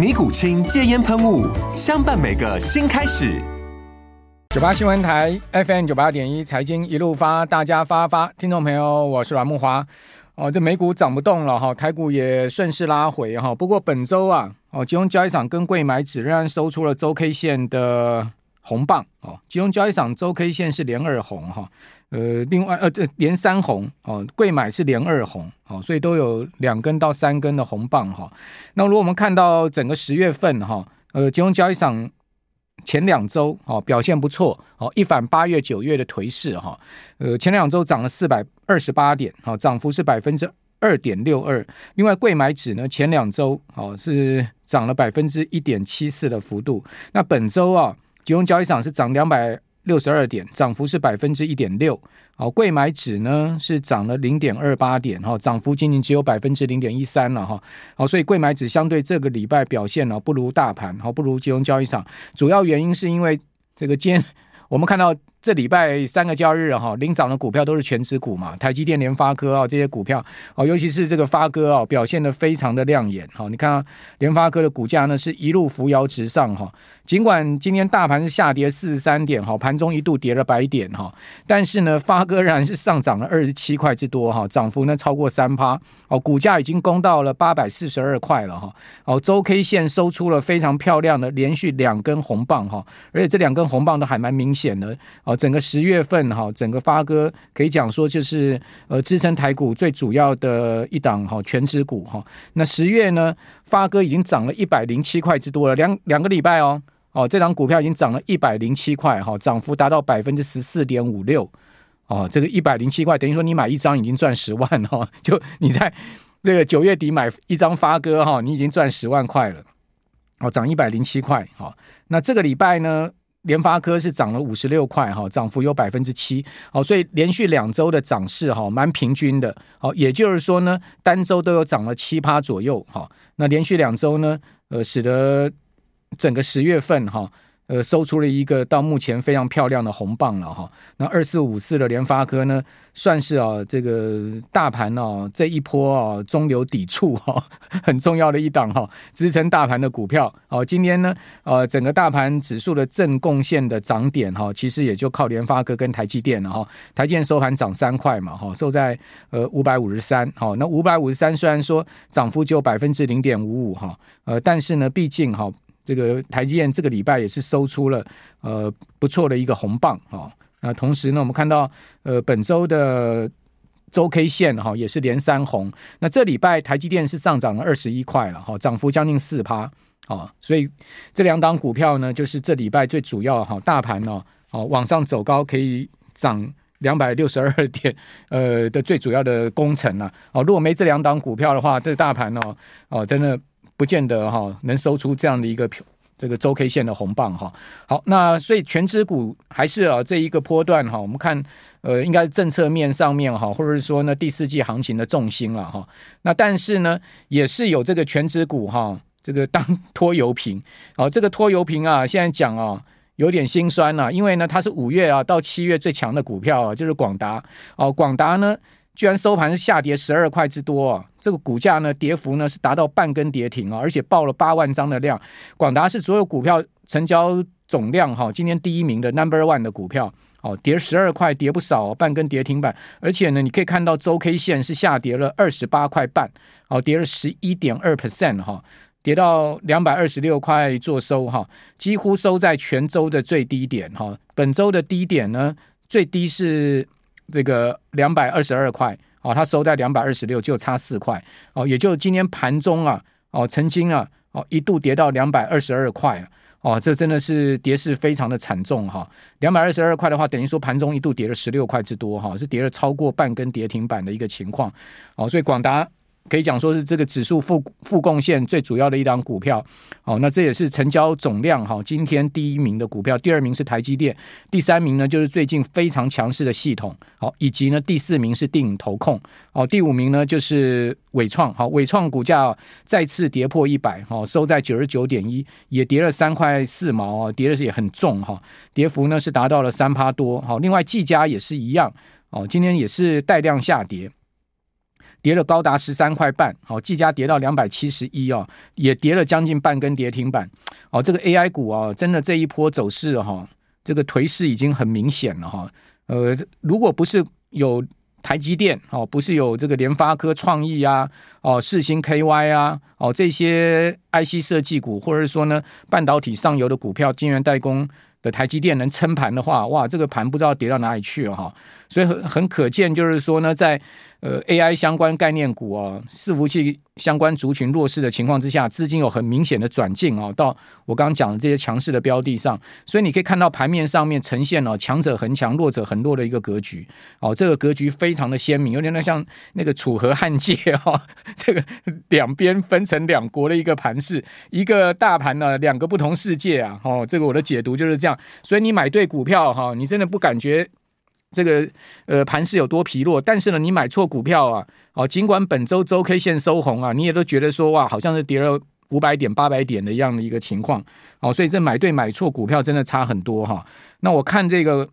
尼古清戒烟喷雾，相伴每个新开始。九八新闻台 FM 九八点一，财经一路发，大家发发。听众朋友，我是阮慕华。哦，这美股涨不动了哈，台股也顺势拉回哈。不过本周啊，哦，金融交易场跟柜买指仍然收出了周 K 线的红棒哦。金融交易场周 K 线是连二红哈。呃，另外呃，这连三红哦，贵买是连二红哦，所以都有两根到三根的红棒哈。那如果我们看到整个十月份哈，呃，金融交易场前两周哦表现不错哦，一反八月九月的颓势哈。呃，前两周涨了四百二十八点，好，涨幅是百分之二点六二。另外，贵买指呢前两周哦是涨了百分之一点七四的幅度。那本周啊，金融交易场是涨两百。六十二点，涨幅是百分之一点六。好，贵买指呢是涨了零点二八点，哈，涨幅仅仅只有百分之零点一三了，哈。好，所以贵买指相对这个礼拜表现呢不如大盘，好，不如金融交易场。主要原因是因为这个今我们看到。这礼拜三个交易日哈，领涨的股票都是权值股嘛，台积电、联发科啊这些股票哦，尤其是这个发哥啊，表现得非常的亮眼哈。你看联发科的股价呢是一路扶摇直上哈，尽管今天大盘是下跌四十三点哈，盘中一度跌了百点哈，但是呢发哥仍然是上涨了二十七块之多哈，涨幅呢超过三趴哦，股价已经攻到了八百四十二块了哈。哦，周 K 线收出了非常漂亮的连续两根红棒哈，而且这两根红棒都还蛮明显的。哦，整个十月份哈，整个发哥可以讲说就是呃支撑台股最主要的一档哈全值股哈。那十月呢，发哥已经涨了一百零七块之多了，两两个礼拜哦哦，这档股票已经涨了一百零七块哈，涨幅达到百分之十四点五六哦。这个一百零七块等于说你买一张已经赚十万哈，就你在这个九月底买一张发哥哈，你已经赚十万块了哦，涨一百零七块好。那这个礼拜呢？联发科是涨了五十六块哈，涨幅有百分之七，好，所以连续两周的涨势哈，蛮平均的，好，也就是说呢，单周都有涨了七趴左右，哈，那连续两周呢，呃，使得整个十月份哈。呃，收出了一个到目前非常漂亮的红棒了哈。那二四五四的联发科呢，算是啊这个大盘啊这一波啊中流砥柱哈，很重要的一档哈，支撑大盘的股票。哦，今天呢，呃，整个大盘指数的正贡献的涨点哈，其实也就靠联发科跟台积电了哈。台积电收盘涨三块嘛哈，收在呃五百五十三。好，那五百五十三虽然说涨幅只有百分之零点五五哈，呃，但是呢，毕竟哈。这个台积电这个礼拜也是收出了呃不错的一个红棒啊，那同时呢，我们看到呃本周的周 K 线哈也是连三红，那这礼拜台积电是上涨了二十一块了哈，涨幅将近四趴啊，所以这两档股票呢，就是这礼拜最主要哈，大盘呢哦往上走高可以涨两百六十二点呃的最主要的功臣呐哦，如果没这两档股票的话，这大盘哦哦真的。不见得哈能收出这样的一个这个周 K 线的红棒哈。好，那所以全指股还是啊这一个波段哈，我们看呃应该政策面上面哈，或者是说呢第四季行情的重心了哈。那但是呢也是有这个全指股哈，这个当 拖油瓶啊，这个拖油瓶啊现在讲啊有点心酸了，因为呢它是五月啊到七月最强的股票啊，就是广达哦，广达呢。居然收盘是下跌十二块之多啊！这个股价呢，跌幅呢是达到半根跌停啊，而且爆了八万张的量。广达是所有股票成交总量哈，今天第一名的 Number One 的股票哦，跌十二块，跌不少，半根跌停板。而且呢，你可以看到周 K 线是下跌了二十八块半，哦，跌了十一点二 percent 哈。跌到两百二十六块做收哈，几乎收在全周的最低点哈。本周的低点呢，最低是这个两百二十二块哦，它收在两百二十六，就差四块哦。也就今天盘中啊哦，曾经啊哦一度跌到两百二十二块哦，这真的是跌势非常的惨重哈。两百二十二块的话，等于说盘中一度跌了十六块之多哈，是跌了超过半根跌停板的一个情况哦。所以广达。可以讲说是这个指数负负贡献最主要的一档股票，哦，那这也是成交总量哈，今天第一名的股票，第二名是台积电，第三名呢就是最近非常强势的系统，好，以及呢第四名是电影投控，哦，第五名呢就是伟创，好，伟创股价再次跌破一百，好，收在九十九点一，也跌了三块四毛啊，跌的是也很重哈，跌幅呢是达到了三趴多，好，另外技嘉也是一样，哦，今天也是带量下跌。跌了高达十三块半，好，技嘉跌到两百七十一哦，也跌了将近半根跌停板，哦，这个 AI 股啊，真的这一波走势哈，这个颓势已经很明显了哈，呃，如果不是有台积电哦，不是有这个联发科、创意啊，哦，世芯 KY 啊，哦，这些 IC 设计股，或者说呢，半导体上游的股票、晶圆代工的台积电能撑盘的话，哇，这个盘不知道跌到哪里去了哈，所以很很可见，就是说呢，在呃，AI 相关概念股啊，伺服器相关族群弱势的情况之下，资金有很明显的转进啊，到我刚刚讲的这些强势的标的上，所以你可以看到盘面上面呈现了强者恒强、弱者恒弱的一个格局。哦，这个格局非常的鲜明，有点像那个楚河汉界哈，这个两边分成两国的一个盘势，一个大盘呢，两个不同世界啊，哦，这个我的解读就是这样，所以你买对股票哈，你真的不感觉。这个呃盘势有多疲弱，但是呢，你买错股票啊，哦，尽管本周周 K 线收红啊，你也都觉得说哇，好像是跌了五百点、八百点的一样的一个情况，哦，所以这买对买错股票真的差很多哈。那我看这个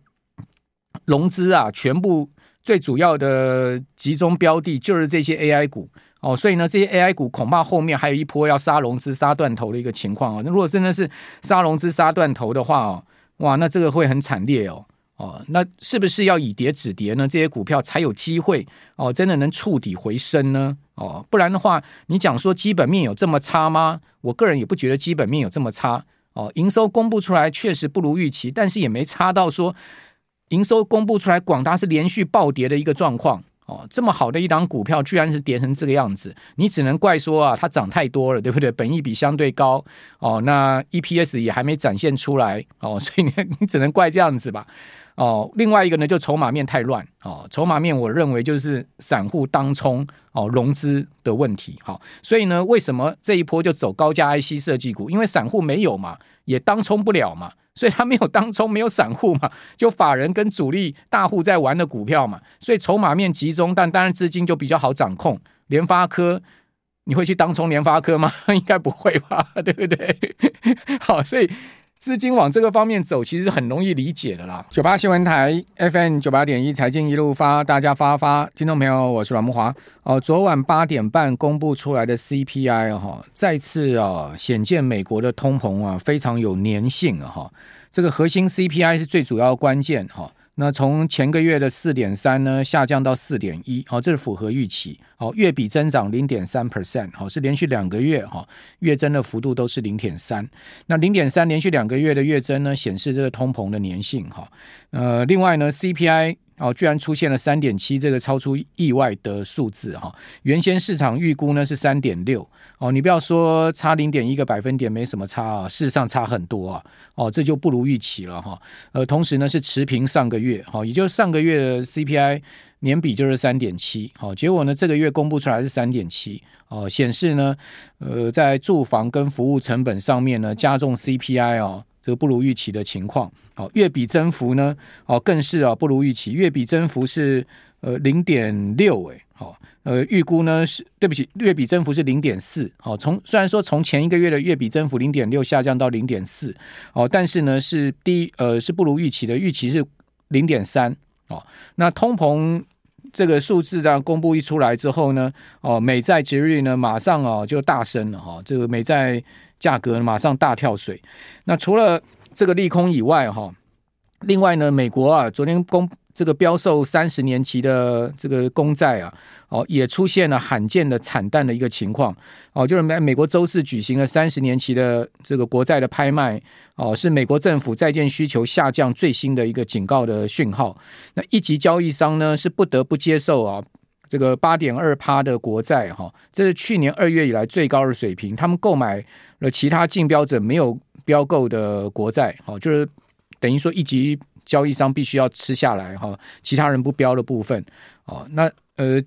融资啊，全部最主要的集中标的就是这些 AI 股哦，所以呢，这些 AI 股恐怕后面还有一波要杀融资、杀断头的一个情况啊。那如果真的是杀融资、杀断头的话哦，哇，那这个会很惨烈哦。哦，那是不是要以跌止跌呢？这些股票才有机会哦，真的能触底回升呢？哦，不然的话，你讲说基本面有这么差吗？我个人也不觉得基本面有这么差。哦，营收公布出来确实不如预期，但是也没差到说营收公布出来，广达是连续暴跌的一个状况。哦，这么好的一档股票，居然是跌成这个样子，你只能怪说啊，它涨太多了，对不对？本益比相对高，哦，那 EPS 也还没展现出来，哦，所以你你只能怪这样子吧。哦，另外一个呢，就筹码面太乱哦。筹码面，我认为就是散户当冲哦融资的问题。好、哦，所以呢，为什么这一波就走高价 IC 设计股？因为散户没有嘛，也当冲不了嘛，所以他没有当冲，没有散户嘛，就法人跟主力大户在玩的股票嘛。所以筹码面集中，但当然资金就比较好掌控。联发科，你会去当冲联发科吗？应该不会吧，对不对？好，所以。资金往这个方面走，其实很容易理解的啦。九八新闻台 FM 九八点一财经一路发，大家发发，听众朋友，我是阮木华。哦，昨晚八点半公布出来的 CPI 哈，再次啊显见美国的通膨啊非常有粘性啊哈。这个核心 CPI 是最主要关键哈。那从前个月的四点三呢下降到四点一，好，这是符合预期。好，月比增长零点三 percent，好，是连续两个月哈月增的幅度都是零点三。那零点三连续两个月的月增呢，显示这个通膨的粘性哈。呃，另外呢，CPI。哦，居然出现了三点七这个超出意外的数字哈！原先市场预估呢是三点六哦，你不要说差零点一个百分点没什么差啊，事实上差很多啊！哦，这就不如预期了哈。呃，同时呢是持平上个月，哈，也就是上个月的 CPI 年比就是三点七，好，结果呢这个月公布出来是三点七，哦，显示呢呃在住房跟服务成本上面呢加重 CPI 哦。这个不如预期的情况，好，月比增幅呢，哦，更是啊不如预期，月比增幅是呃零点六，诶，好，呃，预估呢是对不起，月比增幅是零点四，好，从虽然说从前一个月的月比增幅零点六下降到零点四，哦，但是呢是低，呃，是不如预期的，预期是零点三，哦，那通膨这个数字这样公布一出来之后呢，哦，美债殖利率呢马上哦就大升了哈，这个美债。价格马上大跳水。那除了这个利空以外，哈，另外呢，美国啊，昨天公这个标售三十年期的这个公债啊，哦，也出现了罕见的惨淡的一个情况。哦，就是美美国周四举行了三十年期的这个国债的拍卖。哦，是美国政府债券需求下降最新的一个警告的讯号。那一级交易商呢，是不得不接受啊，这个八点二趴的国债哈，这是去年二月以来最高的水平。他们购买了其他竞标者没有标购的国债，哦，就是等于说一级。交易商必须要吃下来哈，其他人不标的部分哦，那呃，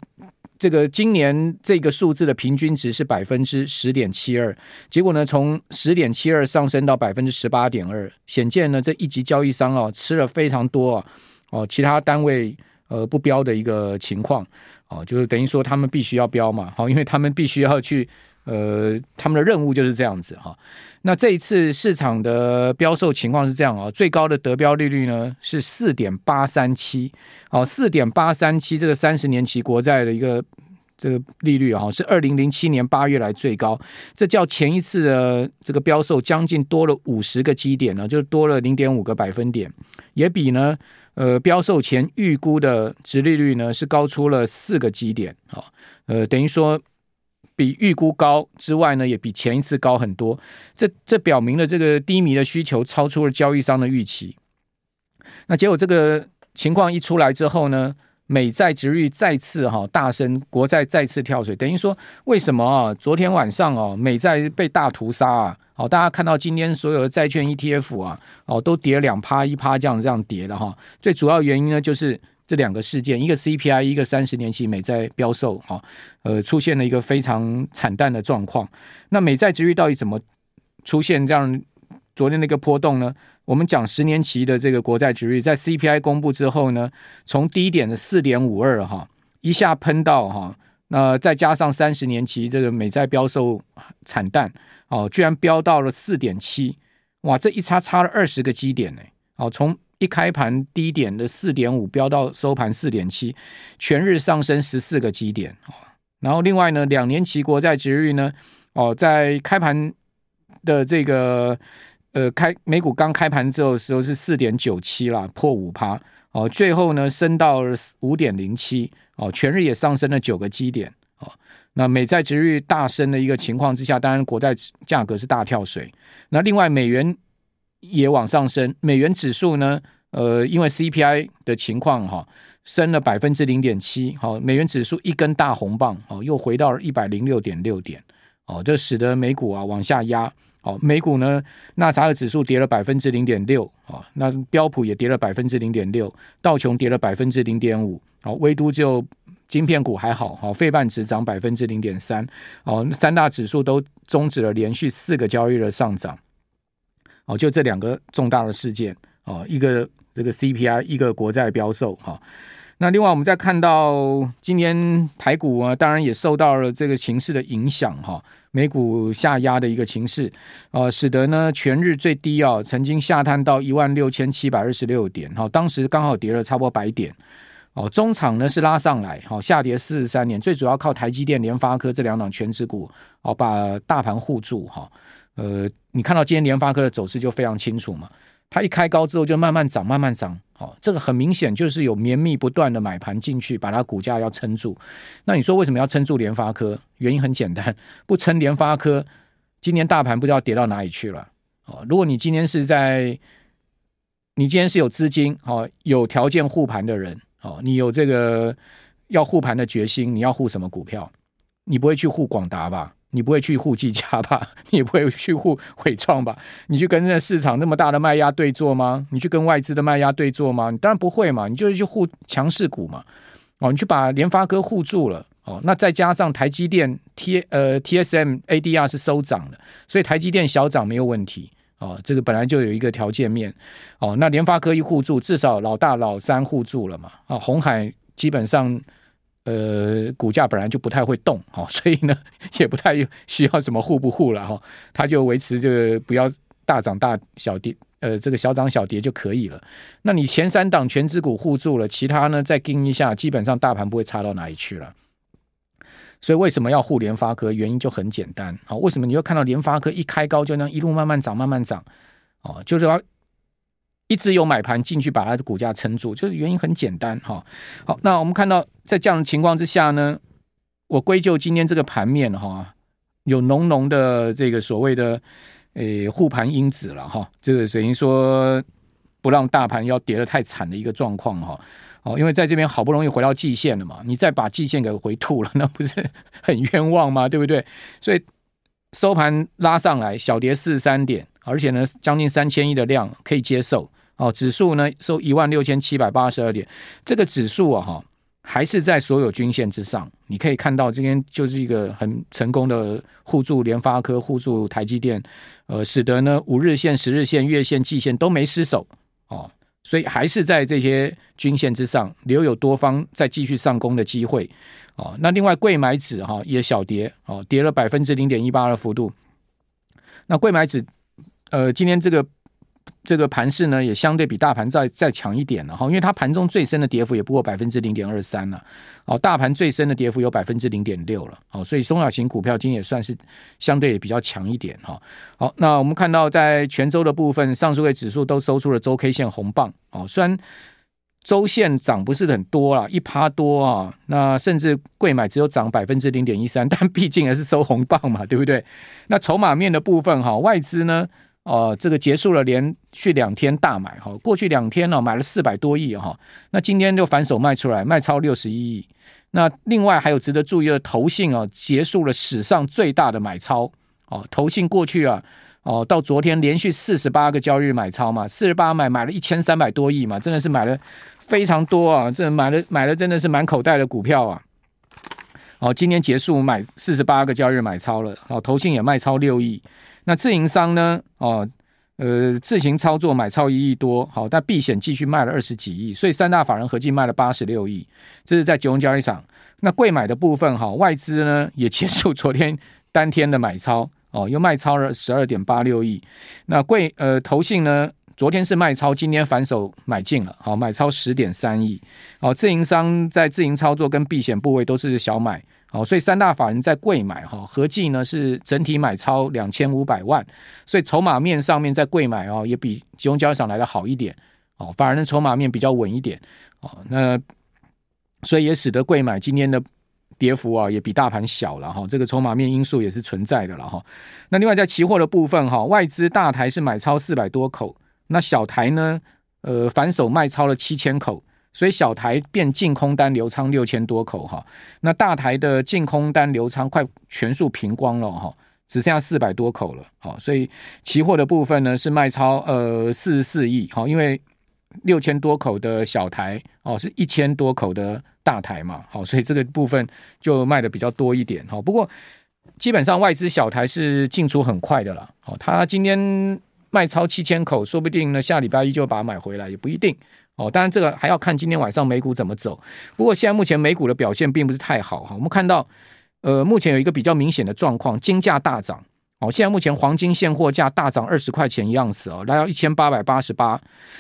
这个今年这个数字的平均值是百分之十点七二，结果呢，从十点七二上升到百分之十八点二，显见呢这一级交易商哦吃了非常多啊哦，其他单位呃不标的一个情况哦，就是等于说他们必须要标嘛，好，因为他们必须要去。呃，他们的任务就是这样子哈。那这一次市场的标售情况是这样啊，最高的得标利率呢是四点八三七，哦，四点八三七这个三十年期国债的一个这个利率啊，是二零零七年八月来最高，这较前一次的这个标售将近多了五十个基点呢，就多了零点五个百分点，也比呢呃标售前预估的殖利率呢是高出了四个基点啊，呃，等于说。比预估高之外呢，也比前一次高很多。这这表明了这个低迷的需求超出了交易商的预期。那结果这个情况一出来之后呢，美债殖率再次哈大升，国债再次跳水。等于说，为什么啊？昨天晚上哦，美债被大屠杀啊！好，大家看到今天所有的债券 ETF 啊，哦，都跌两趴一趴这样这样跌的哈。最主要原因呢，就是。这两个事件，一个 CPI，一个三十年期美债标售，哈，呃，出现了一个非常惨淡的状况。那美债殖率到底怎么出现这样昨天那个波动呢？我们讲十年期的这个国债殖率，在 CPI 公布之后呢，从低点的四点五二，哈，一下喷到哈，那再加上三十年期这个美债标售惨淡，哦，居然飙到了四点七，哇，这一差差了二十个基点呢，哦，从一开盘低点的四点五飙到收盘四点七，全日上升十四个基点。然后另外呢，两年期国债殖率呢，哦，在开盘的这个呃开美股刚开盘之后的时候是四点九七啦，破五趴哦，最后呢升到五点零七哦，全日也上升了九个基点哦。那美债殖率大升的一个情况之下，当然国债价格是大跳水。那另外美元。也往上升，美元指数呢？呃，因为 CPI 的情况哈，升了百分之零点七，好，美元指数一根大红棒，哦，又回到了一百零六点六点，哦，这使得美股啊往下压，哦，美股呢，纳斯达克指数跌了百分之零点六，啊，那标普也跌了百分之零点六，道琼跌了百分之零点五，哦，唯独就晶片股还好，好，费半指涨百分之零点三，哦，三大指数都终止了连续四个交易日上涨。哦，就这两个重大的事件哦，一个这个 CPI，一个国债标售哈。那另外我们再看到今天台股啊，当然也受到了这个情势的影响哈，美股下压的一个情势，呃，使得呢全日最低啊，曾经下探到一万六千七百二十六点哈，当时刚好跌了差不多百点哦，中场呢是拉上来，好下跌四十三点，最主要靠台积电、联发科这两档全值股哦，把大盘护住哈。呃，你看到今天联发科的走势就非常清楚嘛，它一开高之后就慢慢涨，慢慢涨，好，这个很明显就是有绵密不断的买盘进去，把它股价要撑住。那你说为什么要撑住联发科？原因很简单，不撑联发科，今年大盘不知道跌到哪里去了。哦，如果你今天是在，你今天是有资金，哦，有条件护盘的人，哦，你有这个要护盘的决心，你要护什么股票？你不会去护广达吧？你不会去护技嘉吧？你也不会去护纬创吧？你去跟那市场那么大的卖压对做吗？你去跟外资的卖压对做吗？你当然不会嘛！你就是去护强势股嘛！哦，你去把联发科护住了哦。那再加上台积电 T 呃 TSM ADR 是收涨的，所以台积电小涨没有问题哦。这个本来就有一个条件面哦。那联发科一护住，至少老大老三护住了嘛？啊，红海基本上。呃，股价本来就不太会动，哈，所以呢，也不太需要什么护不护了，哈，它就维持这个不要大涨大小跌，呃，这个小涨小跌就可以了。那你前三档权值股护住了，其他呢再盯一下，基本上大盘不会差到哪里去了。所以为什么要护联发科？原因就很简单，好，为什么你会看到联发科一开高就那一路慢慢涨，慢慢涨，哦，就是要一直有买盘进去把它的股价撑住，就是原因很简单哈。好，那我们看到在这样的情况之下呢，我归咎今天这个盘面哈，有浓浓的这个所谓的诶护盘因子了哈，这个等于说不让大盘要跌得太惨的一个状况哈。哦，因为在这边好不容易回到季线了嘛，你再把季线给回吐了，那不是很冤枉吗？对不对？所以收盘拉上来，小跌四十三点，而且呢，将近三千亿的量可以接受。哦，指数呢收一万六千七百八十二点，这个指数啊，哈，还是在所有均线之上。你可以看到，今天就是一个很成功的互助联发科、互助台积电，呃，使得呢五日线、十日线、月线、季线都没失守。哦。所以还是在这些均线之上，留有多方再继续上攻的机会哦。那另外柜买指哈也小跌哦，跌了百分之零点一八的幅度。那柜买指呃今天这个。这个盘势呢，也相对比大盘再再强一点了哈，因为它盘中最深的跌幅也不过百分之零点二三了，哦，大盘最深的跌幅有百分之零点六了，哦，所以中小型股票今天也算是相对也比较强一点哈。好，那我们看到在全周的部分，上述位指数都收出了周 K 线红棒哦，虽然周线涨不是很多啊，一趴多啊，那甚至贵买只有涨百分之零点一三，但毕竟还是收红棒嘛，对不对？那筹码面的部分哈，外资呢？哦，这个结束了连续两天大买哈，过去两天呢买了四百多亿哈，那今天就反手卖出来，卖超六十一亿。那另外还有值得注意的，投信啊结束了史上最大的买超哦，投信过去啊哦到昨天连续四十八个交易日买超嘛，四十八买买了一千三百多亿嘛，真的是买了非常多啊，这买了买了真的是满口袋的股票啊。哦，今天结束买四十八个交易日买超了，哦，投信也卖超六亿。那自营商呢？哦，呃，自行操作买超一亿多，好，但避险继续卖了二十几亿，所以三大法人合计卖了八十六亿，这是在集中交易场。那贵买的部分，哈，外资呢也结束昨天当天的买超，哦，又卖超了十二点八六亿。那贵呃投信呢，昨天是卖超，今天反手买进了，好，买超十点三亿。哦，自营商在自营操作跟避险部位都是小买。好，所以三大法人在柜买哈，合计呢是整体买超两千五百万，所以筹码面上面在柜买哦，也比集中交易场来的好一点哦，反而呢筹码面比较稳一点哦，那所以也使得柜买今天的跌幅啊也比大盘小了哈，这个筹码面因素也是存在的了哈。那另外在期货的部分哈，外资大台是买超四百多口，那小台呢呃反手卖超了七千口。所以小台变净空单留仓六千多口哈，那大台的净空单留仓快全数平光了哈，只剩下四百多口了。好，所以期货的部分呢是卖超呃四十四亿，好，因为六千多口的小台哦是一千多口的大台嘛，好，所以这个部分就卖的比较多一点。哈，不过基本上外资小台是进出很快的啦。好，他今天卖超七千口，说不定呢下礼拜一就把它买回来，也不一定。哦，当然这个还要看今天晚上美股怎么走。不过现在目前美股的表现并不是太好哈。我们看到，呃，目前有一个比较明显的状况，金价大涨。哦，现在目前黄金现货价大涨二十块钱一盎司哦，来到一千八百八十八。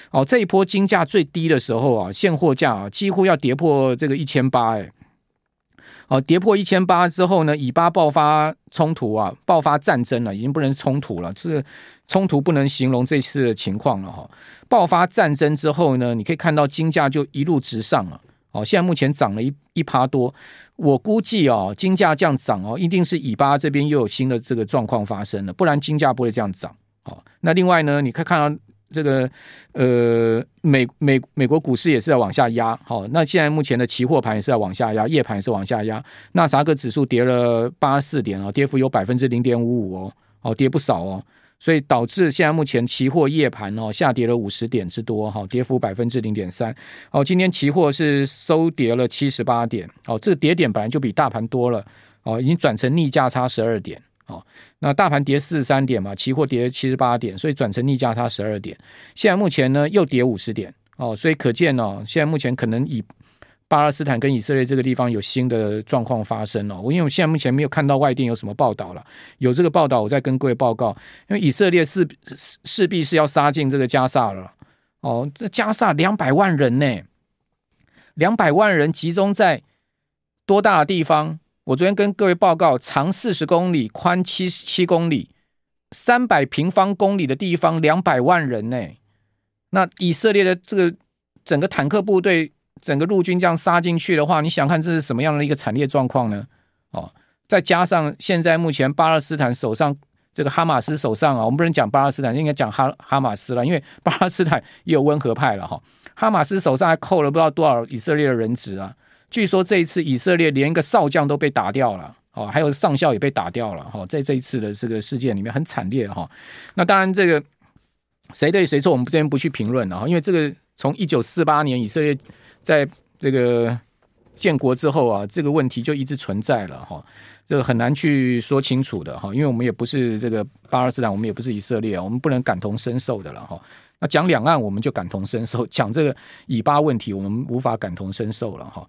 哦，这一波金价最低的时候啊，现货价啊几乎要跌破这个一千八哎。哦，跌破一千八之后呢，以巴爆发冲突啊，爆发战争了，已经不能冲突了，这冲突不能形容这次的情况了哈。爆发战争之后呢，你可以看到金价就一路直上了。哦，现在目前涨了一一趴多，我估计哦，金价这样涨哦，一定是以巴这边又有新的这个状况发生了，不然金价不会这样涨。哦，那另外呢，你可以看到。这个呃，美美美国股市也是在往下压，好，那现在目前的期货盘也是在往下压，夜盘也是往下压，纳斯达克指数跌了八四点哦，跌幅有百分之零点五五哦，哦，跌不少哦，所以导致现在目前期货夜盘哦下跌了五十点之多哈，跌幅百分之零点三，哦，今天期货是收跌了七十八点，哦，这个跌点本来就比大盘多了，哦，已经转成逆价差十二点。哦，那大盘跌四十三点嘛，期货跌七十八点，所以转成逆价差十二点。现在目前呢又跌五十点哦，所以可见哦，现在目前可能以巴勒斯坦跟以色列这个地方有新的状况发生哦。我因为我现在目前没有看到外电有什么报道了，有这个报道我再跟各位报告。因为以色列势势必是要杀进这个加萨了哦，这加萨两百万人呢，两百万人集中在多大的地方？我昨天跟各位报告，长四十公里，宽七十七公里，三百平方公里的地方，两百万人呢。那以色列的这个整个坦克部队、整个陆军这样杀进去的话，你想看这是什么样的一个惨烈状况呢？哦，再加上现在目前巴勒斯坦手上这个哈马斯手上啊，我们不能讲巴勒斯坦，应该讲哈哈马斯了，因为巴勒斯坦也有温和派了哈。哈马斯手上还扣了不知道多少以色列的人质啊！据说这一次以色列连一个少将都被打掉了，哦，还有上校也被打掉了，哈，在这一次的这个事件里面很惨烈哈。那当然，这个谁对谁错，我们这边不去评论了哈，因为这个从一九四八年以色列在这个建国之后啊，这个问题就一直存在了哈，这个很难去说清楚的哈，因为我们也不是这个巴勒斯坦，我们也不是以色列，我们不能感同身受的了哈。那讲两岸，我们就感同身受；讲这个以巴问题，我们无法感同身受了哈。